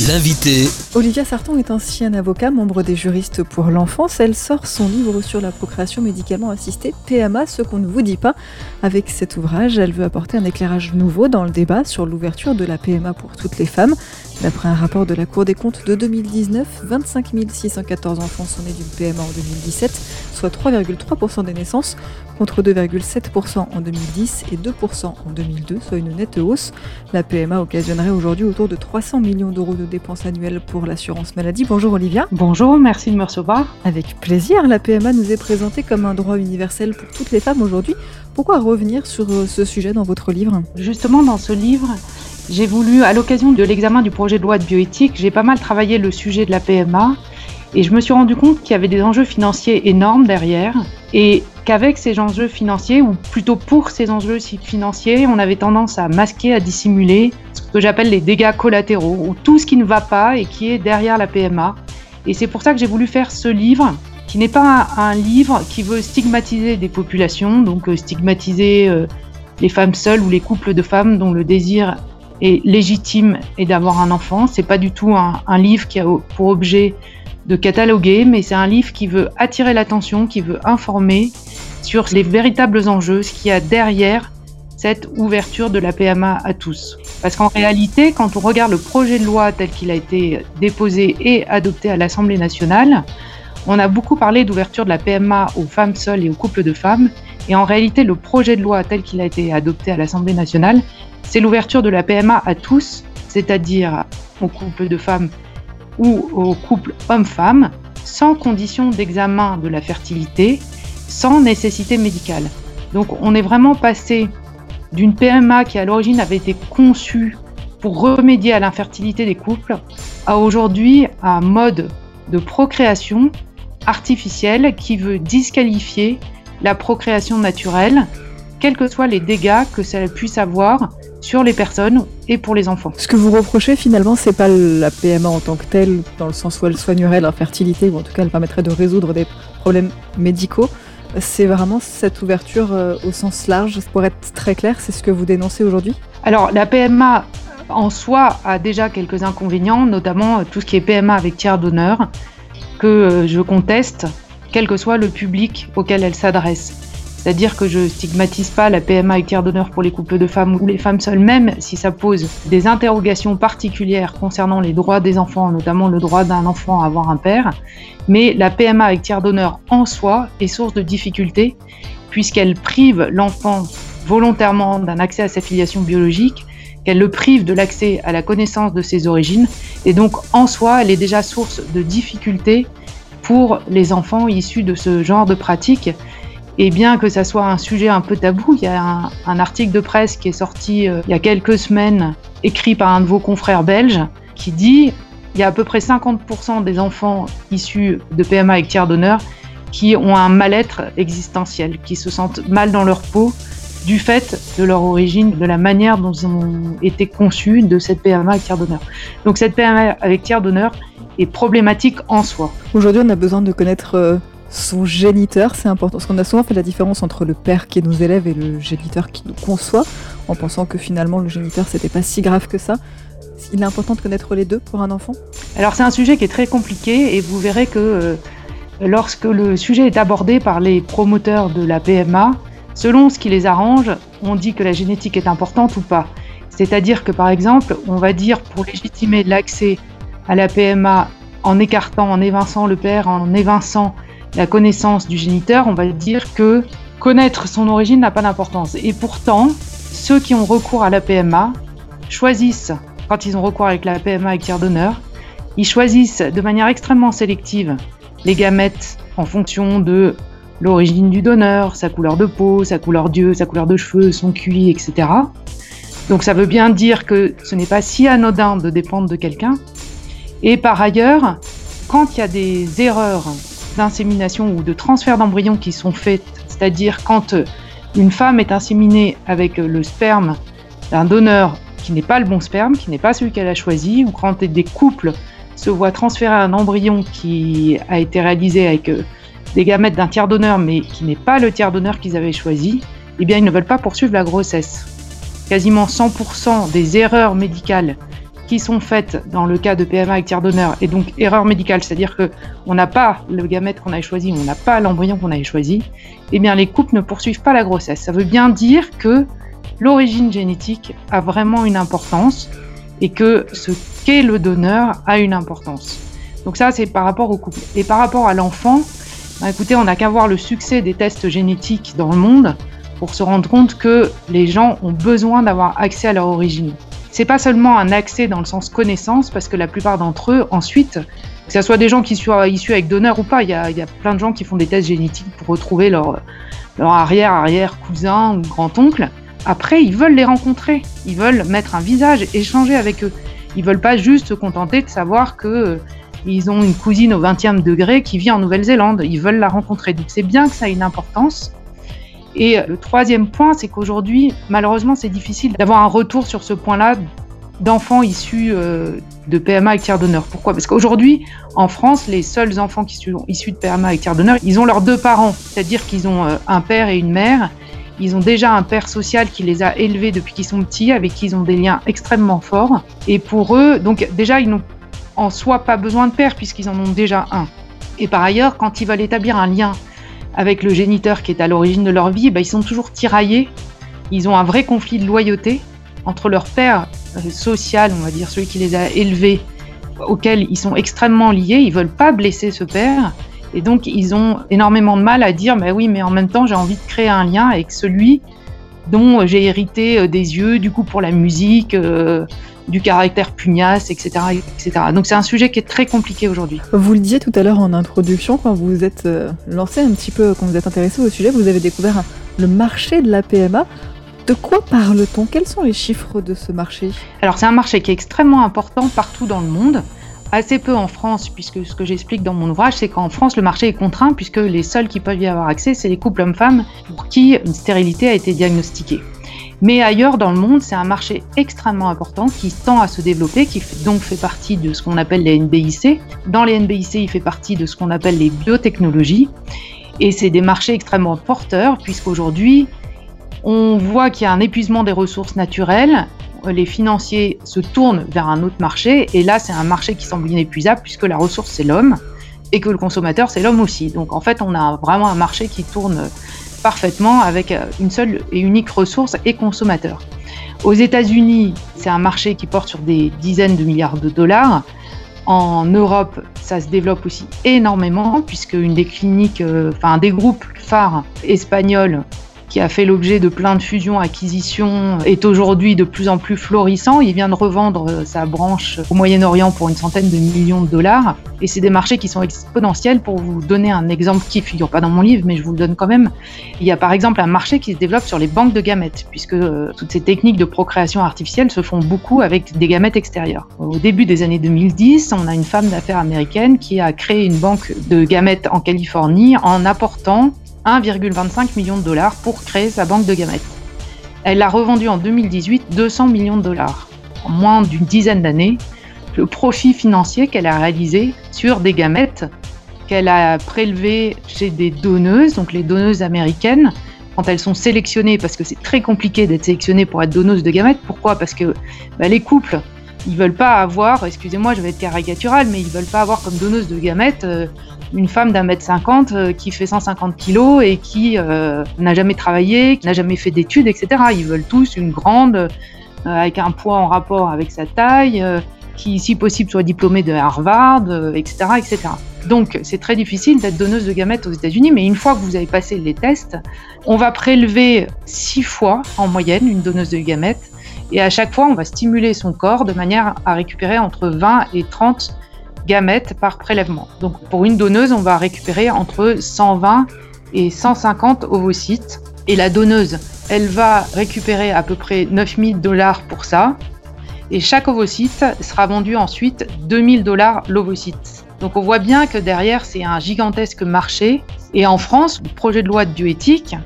L'invité. Olivia Sarton est ancienne avocat, membre des juristes pour l'enfance. Elle sort son livre sur la procréation médicalement assistée, PMA, ce qu'on ne vous dit pas. Avec cet ouvrage, elle veut apporter un éclairage nouveau dans le débat sur l'ouverture de la PMA pour toutes les femmes. D'après un rapport de la Cour des comptes de 2019, 25 614 enfants sont nés d'une PMA en 2017, soit 3,3% des naissances, contre 2,7% en 2010 et 2% en 2002, soit une nette hausse. La PMA occasionnerait aujourd'hui autour de 300 millions d'euros de dépenses annuelles pour l'assurance maladie. Bonjour Olivia. Bonjour, merci de me recevoir. Avec plaisir, la PMA nous est présentée comme un droit universel pour toutes les femmes aujourd'hui. Pourquoi revenir sur euh, ce sujet dans votre livre? Justement, dans ce livre, j'ai voulu, à l'occasion de l'examen du projet de loi de bioéthique, j'ai pas mal travaillé le sujet de la PMA et je me suis rendu compte qu'il y avait des enjeux financiers énormes derrière et qu'avec ces enjeux financiers, ou plutôt pour ces enjeux financiers, on avait tendance à masquer, à dissimuler ce que j'appelle les dégâts collatéraux, ou tout ce qui ne va pas et qui est derrière la PMA. Et c'est pour ça que j'ai voulu faire ce livre, qui n'est pas un, livre qui veut stigmatiser des populations, donc euh, stigmatiser euh, les femmes seules ou les couples de femmes dont le désir est légitime et d'avoir un enfant. C'est pas du tout un, un, livre qui a pour objet de cataloguer, mais c'est un livre qui veut attirer l'attention, qui veut informer sur les véritables enjeux, ce qu'il y a derrière cette ouverture de la PMA à tous. Parce qu'en réalité, quand on regarde le projet de loi tel qu'il a été déposé et adopté à l'Assemblée nationale, on a beaucoup parlé d'ouverture de la PMA aux femmes seules et aux couples de femmes. Et en réalité, le projet de loi tel qu'il a été adopté à l'Assemblée nationale, c'est l'ouverture de la PMA à tous, c'est-à-dire aux couples de femmes ou aux couples hommes-femmes, sans condition d'examen de la fertilité, sans nécessité médicale. Donc on est vraiment passé d'une PMA qui à l'origine avait été conçue pour remédier à l'infertilité des couples à aujourd'hui un mode de procréation artificielle qui veut disqualifier la procréation naturelle, quels que soient les dégâts que ça puisse avoir sur les personnes et pour les enfants. Ce que vous reprochez finalement, c'est pas la PMA en tant que telle, dans le sens où elle soignerait l'infertilité, ou en tout cas elle permettrait de résoudre des problèmes médicaux. C'est vraiment cette ouverture euh, au sens large. Pour être très clair, c'est ce que vous dénoncez aujourd'hui? Alors la PMA en soi a déjà quelques inconvénients, notamment euh, tout ce qui est PMA avec tiers d'honneur, que euh, je conteste, quel que soit le public auquel elle s'adresse. C'est-à-dire que je stigmatise pas la PMA avec tiers d'honneur pour les couples de femmes ou les femmes seules, même si ça pose des interrogations particulières concernant les droits des enfants, notamment le droit d'un enfant à avoir un père. Mais la PMA avec tiers d'honneur en soi est source de difficultés puisqu'elle prive l'enfant volontairement d'un accès à sa filiation biologique, qu'elle le prive de l'accès à la connaissance de ses origines, et donc en soi, elle est déjà source de difficultés pour les enfants issus de ce genre de pratique et bien que ça soit un sujet un peu tabou, il y a un, article de presse qui est sorti euh, il y a quelques semaines, écrit par un de vos confrères belges, qui dit il y a à peu près 50% des enfants issus de PMA avec tiers d'honneur qui ont un mal-être existentiel, qui se sentent mal dans leur peau du fait de leur origine, de la manière dont ils ont été conçus de cette PMA avec tiers d'honneur. Donc cette PMA avec tiers d'honneur est problématique en soi. Aujourd'hui, on a besoin de connaître euh, son géniteur, c'est important. Parce qu'on a souvent fait la différence entre le père qui nous élève et le géniteur qui nous conçoit, en pensant que finalement le géniteur c'était pas si grave que ça. Il est important de connaître les deux pour un enfant? Alors c'est un sujet qui est très compliqué et vous verrez que euh, lorsque le sujet est abordé par les promoteurs de la PMA, selon ce qui les arrange, on dit que la génétique est importante ou pas. C'est-à-dire que par exemple, on va dire pour légitimer l'accès à la PMA en écartant, en évinçant le père, en évinçant la connaissance du géniteur, on va dire que connaître son origine n'a pas d'importance. Et pourtant, ceux qui ont recours à la PMA choisissent, quand ils ont recours avec la PMA avec tiers d'honneur, ils choisissent de manière extrêmement sélective les gamètes en fonction de l'origine du donneur, sa couleur de peau, sa couleur d'yeux, sa couleur de cheveux, son QI, etc. Donc ça veut bien dire que ce n'est pas si anodin de dépendre de quelqu'un. Et par ailleurs, quand il y a des erreurs d'insémination ou de transfert d'embryon qui sont faites, c'est-à-dire quand euh, une femme est inséminée avec euh, le sperme d'un donneur qui n'est pas le bon sperme, qui n'est pas celui qu'elle a choisi, ou quand des couples se voient transférer un embryon qui a été réalisé avec euh, des gamètes d'un tiers donneur mais qui n'est pas le tiers donneur qu'ils avaient choisi, eh bien ils ne veulent pas poursuivre la grossesse. quasiment 100% des erreurs médicales qui sont faites dans le cas de PMA avec tiers donneur, et donc erreur médicale, c'est-à-dire que on n'a pas le gamète qu'on avait choisi, on n'a pas l'embryon qu'on avait choisi, eh bien les couples ne poursuivent pas la grossesse. Ça veut bien dire que l'origine génétique a vraiment une importance et que ce qu'est le donneur a une importance. Donc ça, c'est par rapport au couple. Et par rapport à l'enfant, bah, écoutez, on n'a qu'à voir le succès des tests génétiques dans le monde pour se rendre compte que les gens ont besoin d'avoir accès à leur origine. C'est pas seulement un accès dans le sens connaissance, parce que la plupart d'entre eux, ensuite, que ce soit des gens qui soient issus avec donneur ou pas, il y a, plein de gens qui font des tests génétiques pour retrouver leur, leur arrière-arrière-cousin ou grand-oncle. Après, ils veulent les rencontrer, ils veulent mettre un visage, échanger avec eux. Ils veulent pas juste se contenter de savoir que euh, ils ont une cousine au 20e degré qui vit en Nouvelle-Zélande. Ils veulent la rencontrer. Donc c'est bien que ça ait une importance. Et le troisième point, c'est qu'aujourd'hui, malheureusement, c'est difficile d'avoir un retour sur ce point-là d'enfants issus euh, de PMA avec tiers d'honneur. Pourquoi? Parce qu'aujourd'hui, en France, les seuls enfants qui sont issus de PMA avec tiers d'honneur, ils ont leurs deux parents, c'est-à-dire qu'ils ont euh, un père et une mère. Ils ont déjà un père social qui les a élevés depuis qu'ils sont petits, avec qui ils ont des liens extrêmement forts. Et pour eux, donc déjà, ils n'ont en soi pas besoin de père puisqu'ils en ont déjà un. Et par ailleurs, quand ils veulent établir un lien avec le géniteur qui est à l'origine de leur vie, ben, ils sont toujours tiraillés. Ils ont un vrai conflit de loyauté entre leur père euh, social, on va dire celui qui les a élevés, auquel ils sont extrêmement liés. Ils veulent pas blesser ce père. Et donc, ils ont énormément de mal à dire, mais oui, mais en même temps, j'ai envie de créer un lien avec celui dont j'ai hérité euh, des yeux, du coup, pour la musique, euh, du caractère pugnace, etc. etc. Donc c'est un sujet qui est très compliqué aujourd'hui. Vous le disiez tout à l'heure en introduction, quand vous vous êtes euh, lancé un petit peu, quand vous êtes intéressé au sujet, vous avez découvert le marché de la PMA. De quoi parle-t-on? Quels sont les chiffres de ce marché? Alors c'est un marché qui est extrêmement important partout dans le monde assez peu en France, puisque ce que j'explique dans mon ouvrage, c'est qu'en France, le marché est contraint, puisque les seuls qui peuvent y avoir accès, c'est les couples hommes-femmes pour qui une stérilité a été diagnostiquée. Mais ailleurs dans le monde, c'est un marché extrêmement important qui tend à se développer, qui donc fait partie de ce qu'on appelle les NBIC. Dans les NBIC, il fait partie de ce qu'on appelle les biotechnologies. Et c'est des marchés extrêmement porteurs, puisqu'aujourd'hui, on voit qu'il y a un épuisement des ressources naturelles. Les financiers se tournent vers un autre marché. Et là, c'est un marché qui semble inépuisable, puisque la ressource, c'est l'homme. Et que le consommateur, c'est l'homme aussi. Donc en fait, on a vraiment un marché qui tourne parfaitement avec euh, une seule et unique ressource et consommateur. Aux États-Unis, c'est un marché qui porte sur des dizaines de milliards de dollars. En Europe, ça se développe aussi énormément, puisque une des cliniques, euh, enfin des groupes phares espagnols qui a fait l'objet de plein de fusions-acquisitions, est aujourd'hui de plus en plus florissant. Il vient de revendre euh, sa branche au Moyen-Orient pour une centaine de millions de dollars. Et c'est des marchés qui sont exponentiels. Pour vous donner un exemple qui figure pas dans mon livre, mais je vous le donne quand même. Il y a par exemple un marché qui se développe sur les banques de gamètes, puisque euh, toutes ces techniques de procréation artificielle se font beaucoup avec des gamètes extérieures. Au début des années 2010, on a une femme d'affaires américaine qui a créé une banque de gamètes en Californie en apportant 1,25 million de dollars pour créer sa banque de gamètes. Elle a revendu en 2018 200 millions de dollars. En moins d'une dizaine d'années, le profit financier qu'elle a réalisé sur des gamètes qu'elle a prélevées chez des donneuses, donc les donneuses américaines, quand elles sont sélectionnées, parce que c'est très compliqué d'être sélectionnées pour être donneuse de gamètes. Pourquoi? Parce que bah, les couples, ils veulent pas avoir, excusez-moi, je vais être caricatural, mais ils veulent pas avoir comme donneuse de gamètes euh, une femme d'un mètre cinquante euh, qui fait 150 kilos et qui euh, n'a jamais travaillé, qui n'a jamais fait d'études, etc. Ils veulent tous une grande, euh, avec un poids en rapport avec sa taille, qui, si possible, soit diplômée de Harvard, etc., etc. Donc, c'est très difficile d'être donneuse de gamètes aux États-Unis, mais une fois que vous avez passé les tests, on va prélever six fois en moyenne une donneuse de gamètes, et à chaque fois, on va stimuler son corps de manière à récupérer entre 20 et 30 gamètes par prélèvement. Donc pour une donneuse, on va récupérer entre 120 et 150 ovocytes. Et la donneuse, elle va récupérer à peu près 9000 dollars pour ça. Et chaque ovocyte sera vendu ensuite 2000 dollars l'ovocyte. Donc on voit bien que derrière, c'est un gigantesque marché. Et en France, le projet de loi de bioéthique,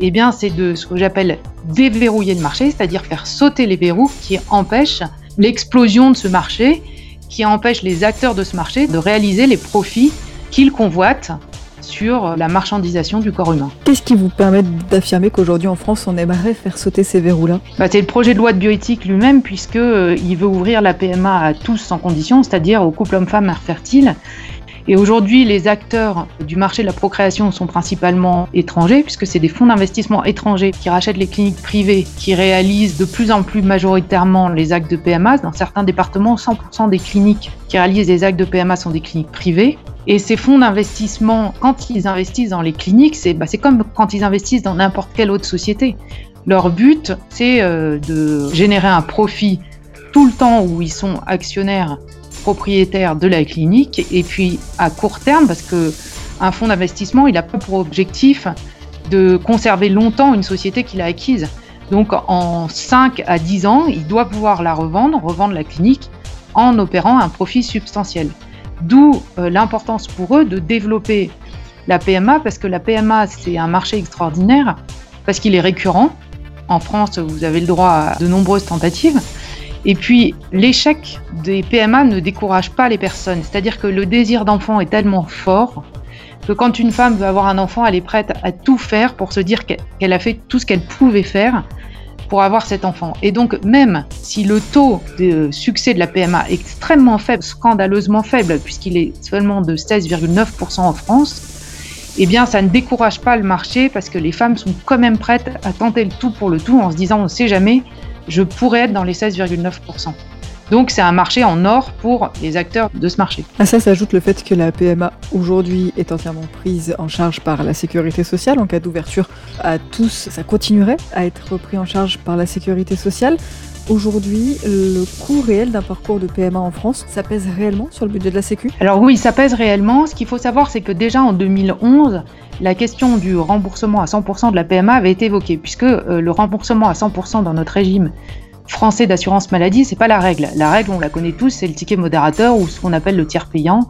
eh bien, c'est de ce que j'appelle déverrouiller le marché, c'est-à-dire faire sauter les verrous qui empêchent l'explosion de ce marché qui empêche les acteurs de ce marché de réaliser les profits qu'ils convoitent sur la marchandisation du corps humain. Qu'est-ce qui vous permet d'affirmer qu'aujourd'hui en France, on aimerait faire sauter ces verrous-là? Bah, C'est le projet de loi de bioéthique lui-même, puisqu'il euh, veut ouvrir la PMA à tous sans condition, c'est-à-dire aux couples hommes-femmes infertiles et aujourd'hui, les acteurs du marché de la procréation sont principalement étrangers, puisque c'est des fonds d'investissement étrangers qui rachètent les cliniques privées, qui réalisent de plus en plus majoritairement les actes de PMA. Dans certains départements, 100% des cliniques qui réalisent des actes de PMA sont des cliniques privées. Et ces fonds d'investissement, quand ils investissent dans les cliniques, c'est bah, comme quand ils investissent dans n'importe quelle autre société. Leur but, c'est euh, de générer un profit tout le temps où ils sont actionnaires propriétaire de la clinique et puis à court terme parce que un fonds d'investissement il a pas pour objectif de conserver longtemps une société qu'il a acquise. Donc en 5 à 10 ans, il doit pouvoir la revendre, revendre la clinique en opérant un profit substantiel. D'où euh, l'importance pour eux de développer la PMA parce que la PMA c'est un marché extraordinaire parce qu'il est récurrent. En France, vous avez le droit à de nombreuses tentatives. Et puis, l'échec des PMA ne décourage pas les personnes. C'est-à-dire que le désir d'enfant est tellement fort que quand une femme veut avoir un enfant, elle est prête à tout faire pour se dire qu'elle a fait tout ce qu'elle pouvait faire pour avoir cet enfant. Et donc, même si le taux de succès de la PMA est extrêmement faible, scandaleusement faible, puisqu'il est seulement de 16,9% en France, eh bien, ça ne décourage pas le marché parce que les femmes sont quand même prêtes à tenter le tout pour le tout en se disant on ne sait jamais, je pourrais être dans les 16,9%. Donc c'est un marché en or pour les acteurs de ce marché. À ça s'ajoute le fait que la PMA aujourd'hui est entièrement prise en charge par la sécurité sociale. En cas d'ouverture à tous, ça continuerait à être pris en charge par la sécurité sociale. Aujourd'hui, le coût réel d'un parcours de PMA en France, ça pèse réellement sur le budget de la Sécu? Alors oui, ça pèse réellement. Ce qu'il faut savoir, c'est que déjà en 2011, la question du remboursement à 100% de la PMA avait été évoquée, puisque euh, le remboursement à 100% dans notre régime français d'assurance maladie, c'est pas la règle. La règle, on la connaît tous, c'est le ticket modérateur ou ce qu'on appelle le tiers payant,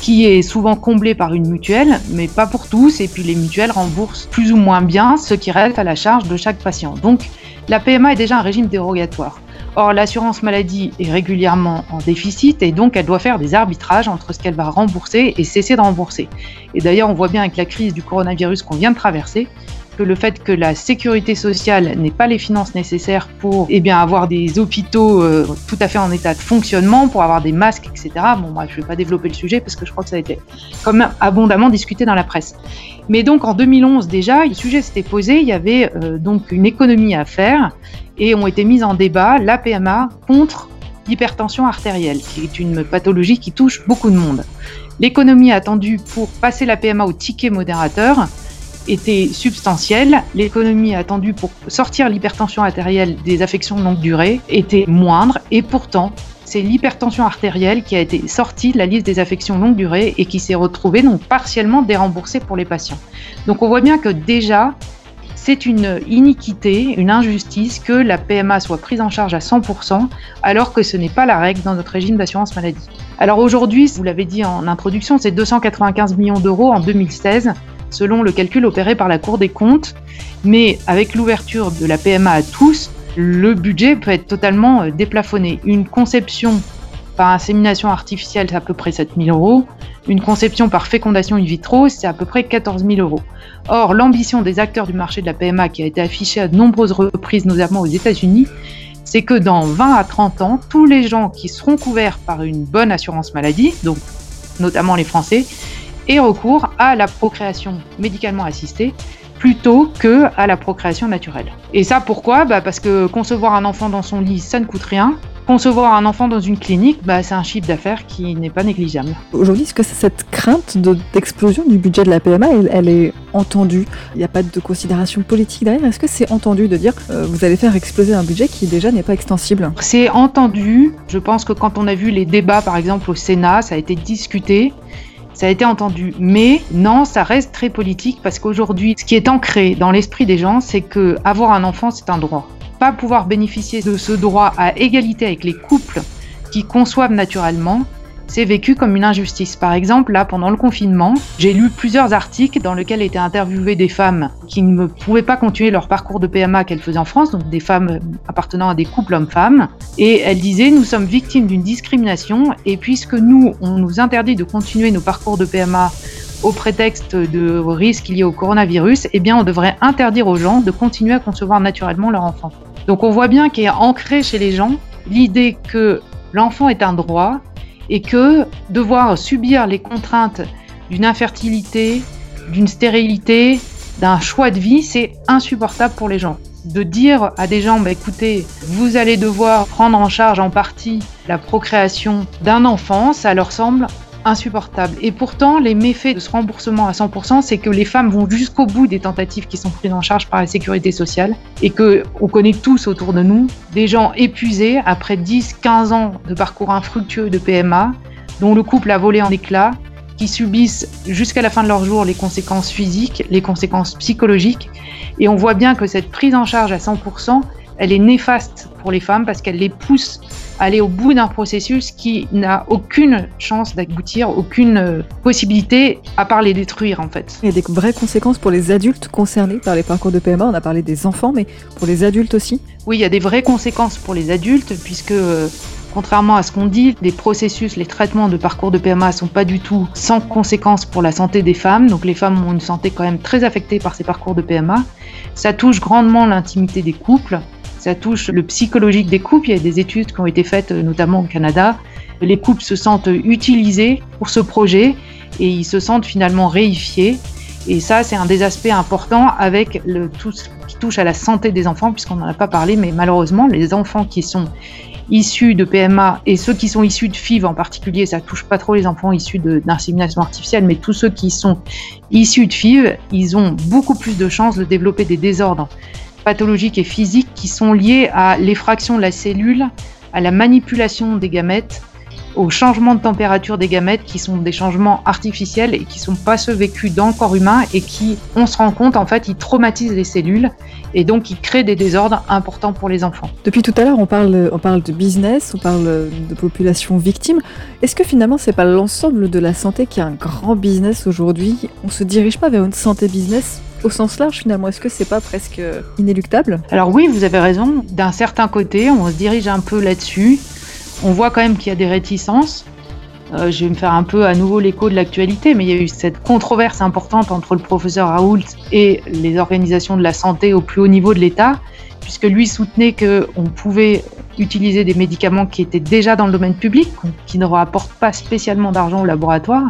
qui est souvent comblé par une mutuelle, mais pas pour tous. Et puis les mutuelles remboursent plus ou moins bien ce qui reste à la charge de chaque patient. Donc la PMA est déjà un régime dérogatoire. Or, l'assurance maladie est régulièrement en déficit et donc elle doit faire des arbitrages entre ce qu'elle va rembourser et cesser de rembourser. Et d'ailleurs, on voit bien avec la crise du coronavirus qu'on vient de traverser que le fait que la sécurité sociale n'ait pas les finances nécessaires pour eh bien, avoir des hôpitaux euh, tout à fait en état de fonctionnement, pour avoir des masques, etc. Bon, moi, je ne vais pas développer le sujet parce que je crois que ça a été même abondamment discuté dans la presse. Mais donc en 2011 déjà, le sujet s'était posé, il y avait euh, donc une économie à faire et ont été mises en débat la PMA contre l'hypertension artérielle, qui est une pathologie qui touche beaucoup de monde. L'économie attendue pour passer la PMA au ticket modérateur était substantielle. L'économie attendue pour sortir l'hypertension artérielle des affections de longue durée était moindre et pourtant c'est l'hypertension artérielle qui a été sortie de la liste des affections longue durée et qui s'est retrouvée donc partiellement déremboursée pour les patients. Donc on voit bien que déjà c'est une iniquité, une injustice que la PMA soit prise en charge à 100% alors que ce n'est pas la règle dans notre régime d'assurance maladie. Alors aujourd'hui, vous l'avez dit en introduction, c'est 295 millions d'euros en 2016 selon le calcul opéré par la Cour des comptes. Mais avec l'ouverture de la PMA à tous, le budget peut être totalement euh, déplafonné. Une conception par insémination artificielle, c'est à peu près 7 000 euros. Une conception par fécondation in vitro, c'est à peu près 14 000 euros. Or, l'ambition des acteurs du marché de la PMA, qui a été affichée à de nombreuses reprises, notamment aux États-Unis, c'est que dans 20 à 30 ans, tous les gens qui seront couverts par une bonne assurance maladie, donc notamment les Français, et recours à la procréation médicalement assistée plutôt que à la procréation naturelle. Et ça pourquoi? Bah Parce que concevoir un enfant dans son lit, ça ne coûte rien. Concevoir un enfant dans une clinique, bah, c'est un chiffre d'affaires qui n'est pas négligeable. Aujourd'hui, est-ce que cette crainte d'explosion du budget de la PMA, elle, est entendue? Il n'y a pas de considération politique derrière? Est-ce que c'est entendu de dire euh, vous allez faire exploser un budget qui déjà n'est pas extensible? C'est entendu. Je pense que quand on a vu les débats, par exemple, au Sénat, ça a été discuté ça a été entendu. Mais non, ça reste très politique parce qu'aujourd'hui, ce qui est ancré dans l'esprit des gens, c'est que avoir un enfant, c'est un droit. Pas pouvoir bénéficier de ce droit à égalité avec les couples qui conçoivent naturellement, c'est vécu comme une injustice. Par exemple, là, pendant le confinement, j'ai lu plusieurs articles dans lesquels étaient interviewées des femmes qui ne pouvaient pas continuer leur parcours de PMA qu'elles faisaient en France, donc des femmes appartenant à des couples hommes-femmes. Et elles disaient, nous sommes victimes d'une discrimination, et puisque nous, on nous interdit de continuer nos parcours de PMA au prétexte de risques liés au coronavirus, eh bien, on devrait interdire aux gens de continuer à concevoir naturellement leur enfant. Donc on voit bien qu'il est ancré chez les gens l'idée que l'enfant est un droit et que devoir subir les contraintes d'une infertilité, d'une stérilité, d'un choix de vie, c'est insupportable pour les gens. De dire à des gens, bah, écoutez, vous allez devoir prendre en charge en partie la procréation d'un enfant, ça leur semble insupportable. Et pourtant, les méfaits de ce remboursement à 100%, c'est que les femmes vont jusqu'au bout des tentatives qui sont prises en charge par la sécurité sociale et que on connaît tous autour de nous des gens épuisés après 10, 15 ans de parcours infructueux de PMA, dont le couple a volé en éclats, qui subissent jusqu'à la fin de leur jour les conséquences physiques, les conséquences psychologiques. Et on voit bien que cette prise en charge à 100%, elle est néfaste pour les femmes parce qu'elle les pousse aller au bout d'un processus qui n'a aucune chance d'aboutir, aucune euh, possibilité à part les détruire en fait. Il y a des vraies conséquences pour les adultes concernés par les parcours de PMA. On a parlé des enfants, mais pour les adultes aussi Oui, il y a des vraies conséquences pour les adultes puisque euh, Contrairement à ce qu'on dit, les processus, les traitements de parcours de PMA sont pas du tout sans conséquences pour la santé des femmes. Donc les femmes ont une santé quand même très affectée par ces parcours de PMA. Ça touche grandement l'intimité des couples. Ça touche le psychologique des couples. Il y a des études qui ont été faites notamment au Canada. Les couples se sentent utilisés pour ce projet et ils se sentent finalement réifiés. Et ça, c'est un des aspects importants avec tout ce qui touche à la santé des enfants, puisqu'on n'en a pas parlé, mais malheureusement, les enfants qui sont issus de PMA et ceux qui sont issus de FIV en particulier, ça touche pas trop les enfants issus d'insémination artificielle, mais tous ceux qui sont issus de FIV, ils ont beaucoup plus de chances de développer des désordres pathologiques et physiques qui sont liés à l'effraction de la cellule, à la manipulation des gamètes, aux changements de température des gamètes qui sont des changements artificiels et qui sont pas ceux vécus dans le corps humain et qui, on se rend compte, en fait, ils traumatisent les cellules et donc ils créent des désordres importants pour les enfants. Depuis tout à l'heure, on parle, on parle de business, on parle de population victime. Est-ce que finalement, c'est pas l'ensemble de la santé qui est un grand business aujourd'hui? On se dirige pas vers une santé business au sens large finalement Est-ce que c'est pas presque inéluctable? Alors oui, vous avez raison. D'un certain côté, on se dirige un peu là-dessus. On voit quand même qu'il y a des réticences. Euh, je vais me faire un peu à nouveau l'écho de l'actualité, mais il y a eu cette controverse importante entre le professeur Raoult et les organisations de la santé au plus haut niveau de l'État, puisque lui soutenait qu'on pouvait utiliser des médicaments qui étaient déjà dans le domaine public, qui ne rapportent pas spécialement d'argent au laboratoire.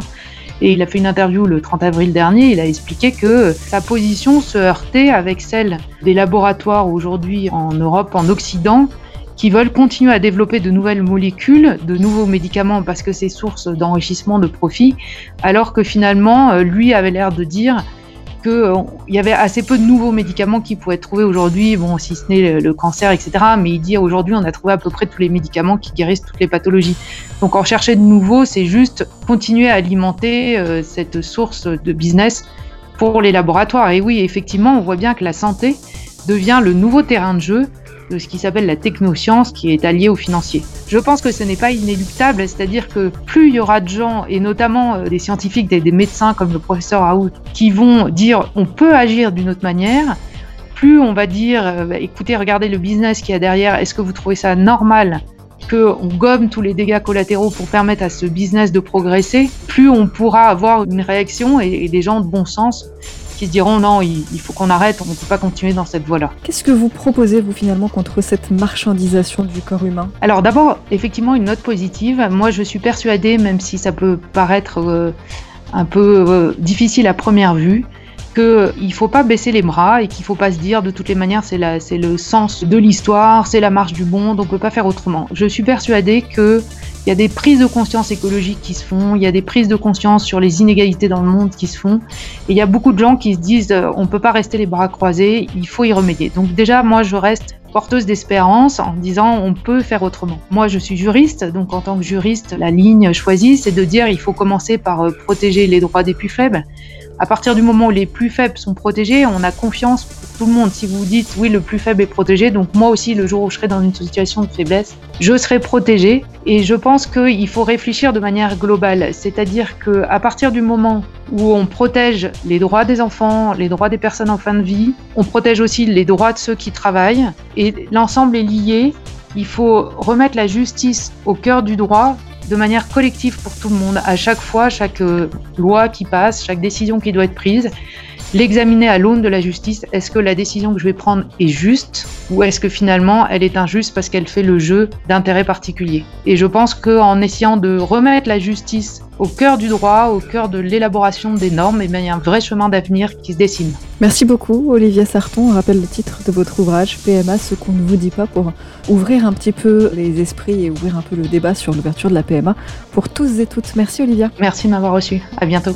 Et il a fait une interview le 30 avril dernier, il a expliqué que sa position se heurtait avec celle des laboratoires aujourd'hui en Europe, en Occident, qui veulent continuer à développer de nouvelles molécules, de nouveaux médicaments parce que c'est source d'enrichissement, de profit, alors que finalement, euh, lui avait l'air de dire euh, y avait assez peu de nouveaux médicaments qui pouvaient être trouvés aujourd'hui, bon, si ce n'est le, cancer, etc. Mais il dit aujourd'hui, on a trouvé à peu près tous les médicaments qui guérissent toutes les pathologies. Donc en chercher de nouveaux, c'est juste continuer à alimenter euh, cette source de business pour les laboratoires. Et oui, effectivement, on voit bien que la santé devient le nouveau terrain de jeu de ce qui s'appelle la technoscience qui est alliée au financier. Je pense que ce n'est pas inéluctable, c'est-à-dire que plus il y aura de gens, et notamment euh, des scientifiques, des, médecins comme le professeur Raoult, qui vont dire on peut agir d'une autre manière, plus on va dire euh, bah, écoutez, regardez le business qu'il y a derrière, est-ce que vous trouvez ça normal qu'on gomme tous les dégâts collatéraux pour permettre à ce business de progresser, plus on pourra avoir une réaction et des gens de bon sens qui se diront non, il, faut qu'on arrête, on ne peut pas continuer dans cette voie-là. Qu'est-ce que vous proposez, vous, finalement, contre cette marchandisation du corps humain? Alors d'abord, effectivement, une note positive. Moi, je suis persuadée, même si ça peut paraître euh, un peu euh, difficile à première vue, qu'il ne faut pas baisser les bras et qu'il ne faut pas se dire de toutes les manières c'est le sens de l'histoire, c'est la marche du monde, on ne peut pas faire autrement. Je suis persuadée que il y a des prises de conscience écologiques qui se font, il y a des prises de conscience sur les inégalités dans le monde qui se font, et il y a beaucoup de gens qui se disent euh, on ne peut pas rester les bras croisés, il faut y remédier. Donc déjà, moi, je reste porteuse d'espérance en disant on peut faire autrement. Moi, je suis juriste, donc en tant que juriste, la ligne choisie, c'est de dire il faut commencer par euh, protéger les droits des plus faibles. À partir du moment où les plus faibles sont protégés, on a confiance pour tout le monde. Si vous dites oui, le plus faible est protégé, donc moi aussi, le jour où je serai dans une situation de faiblesse, je serai protégé. Et je pense qu'il faut réfléchir de manière globale. C'est-à-dire qu'à partir du moment où on protège les droits des enfants, les droits des personnes en fin de vie, on protège aussi les droits de ceux qui travaillent. Et l'ensemble est lié. Il faut remettre la justice au cœur du droit de manière collective pour tout le monde. À chaque fois, chaque euh, loi qui passe, chaque décision qui doit être prise, l'examiner à l'aune de la justice. Est-ce que la décision que je vais prendre est juste ou est-ce que finalement elle est injuste parce qu'elle fait le jeu d'intérêts particuliers? Et je pense qu'en essayant de remettre la justice au cœur du droit, au cœur de l'élaboration des normes, eh il y a un vrai chemin d'avenir qui se dessine. Merci beaucoup, Olivia Sarton. On rappelle le titre de votre ouvrage, PMA, ce qu'on ne vous dit pas, pour ouvrir un petit peu les esprits et ouvrir un peu le débat sur l'ouverture de la PMA pour tous et toutes. Merci, Olivia. Merci de m'avoir reçu. À bientôt.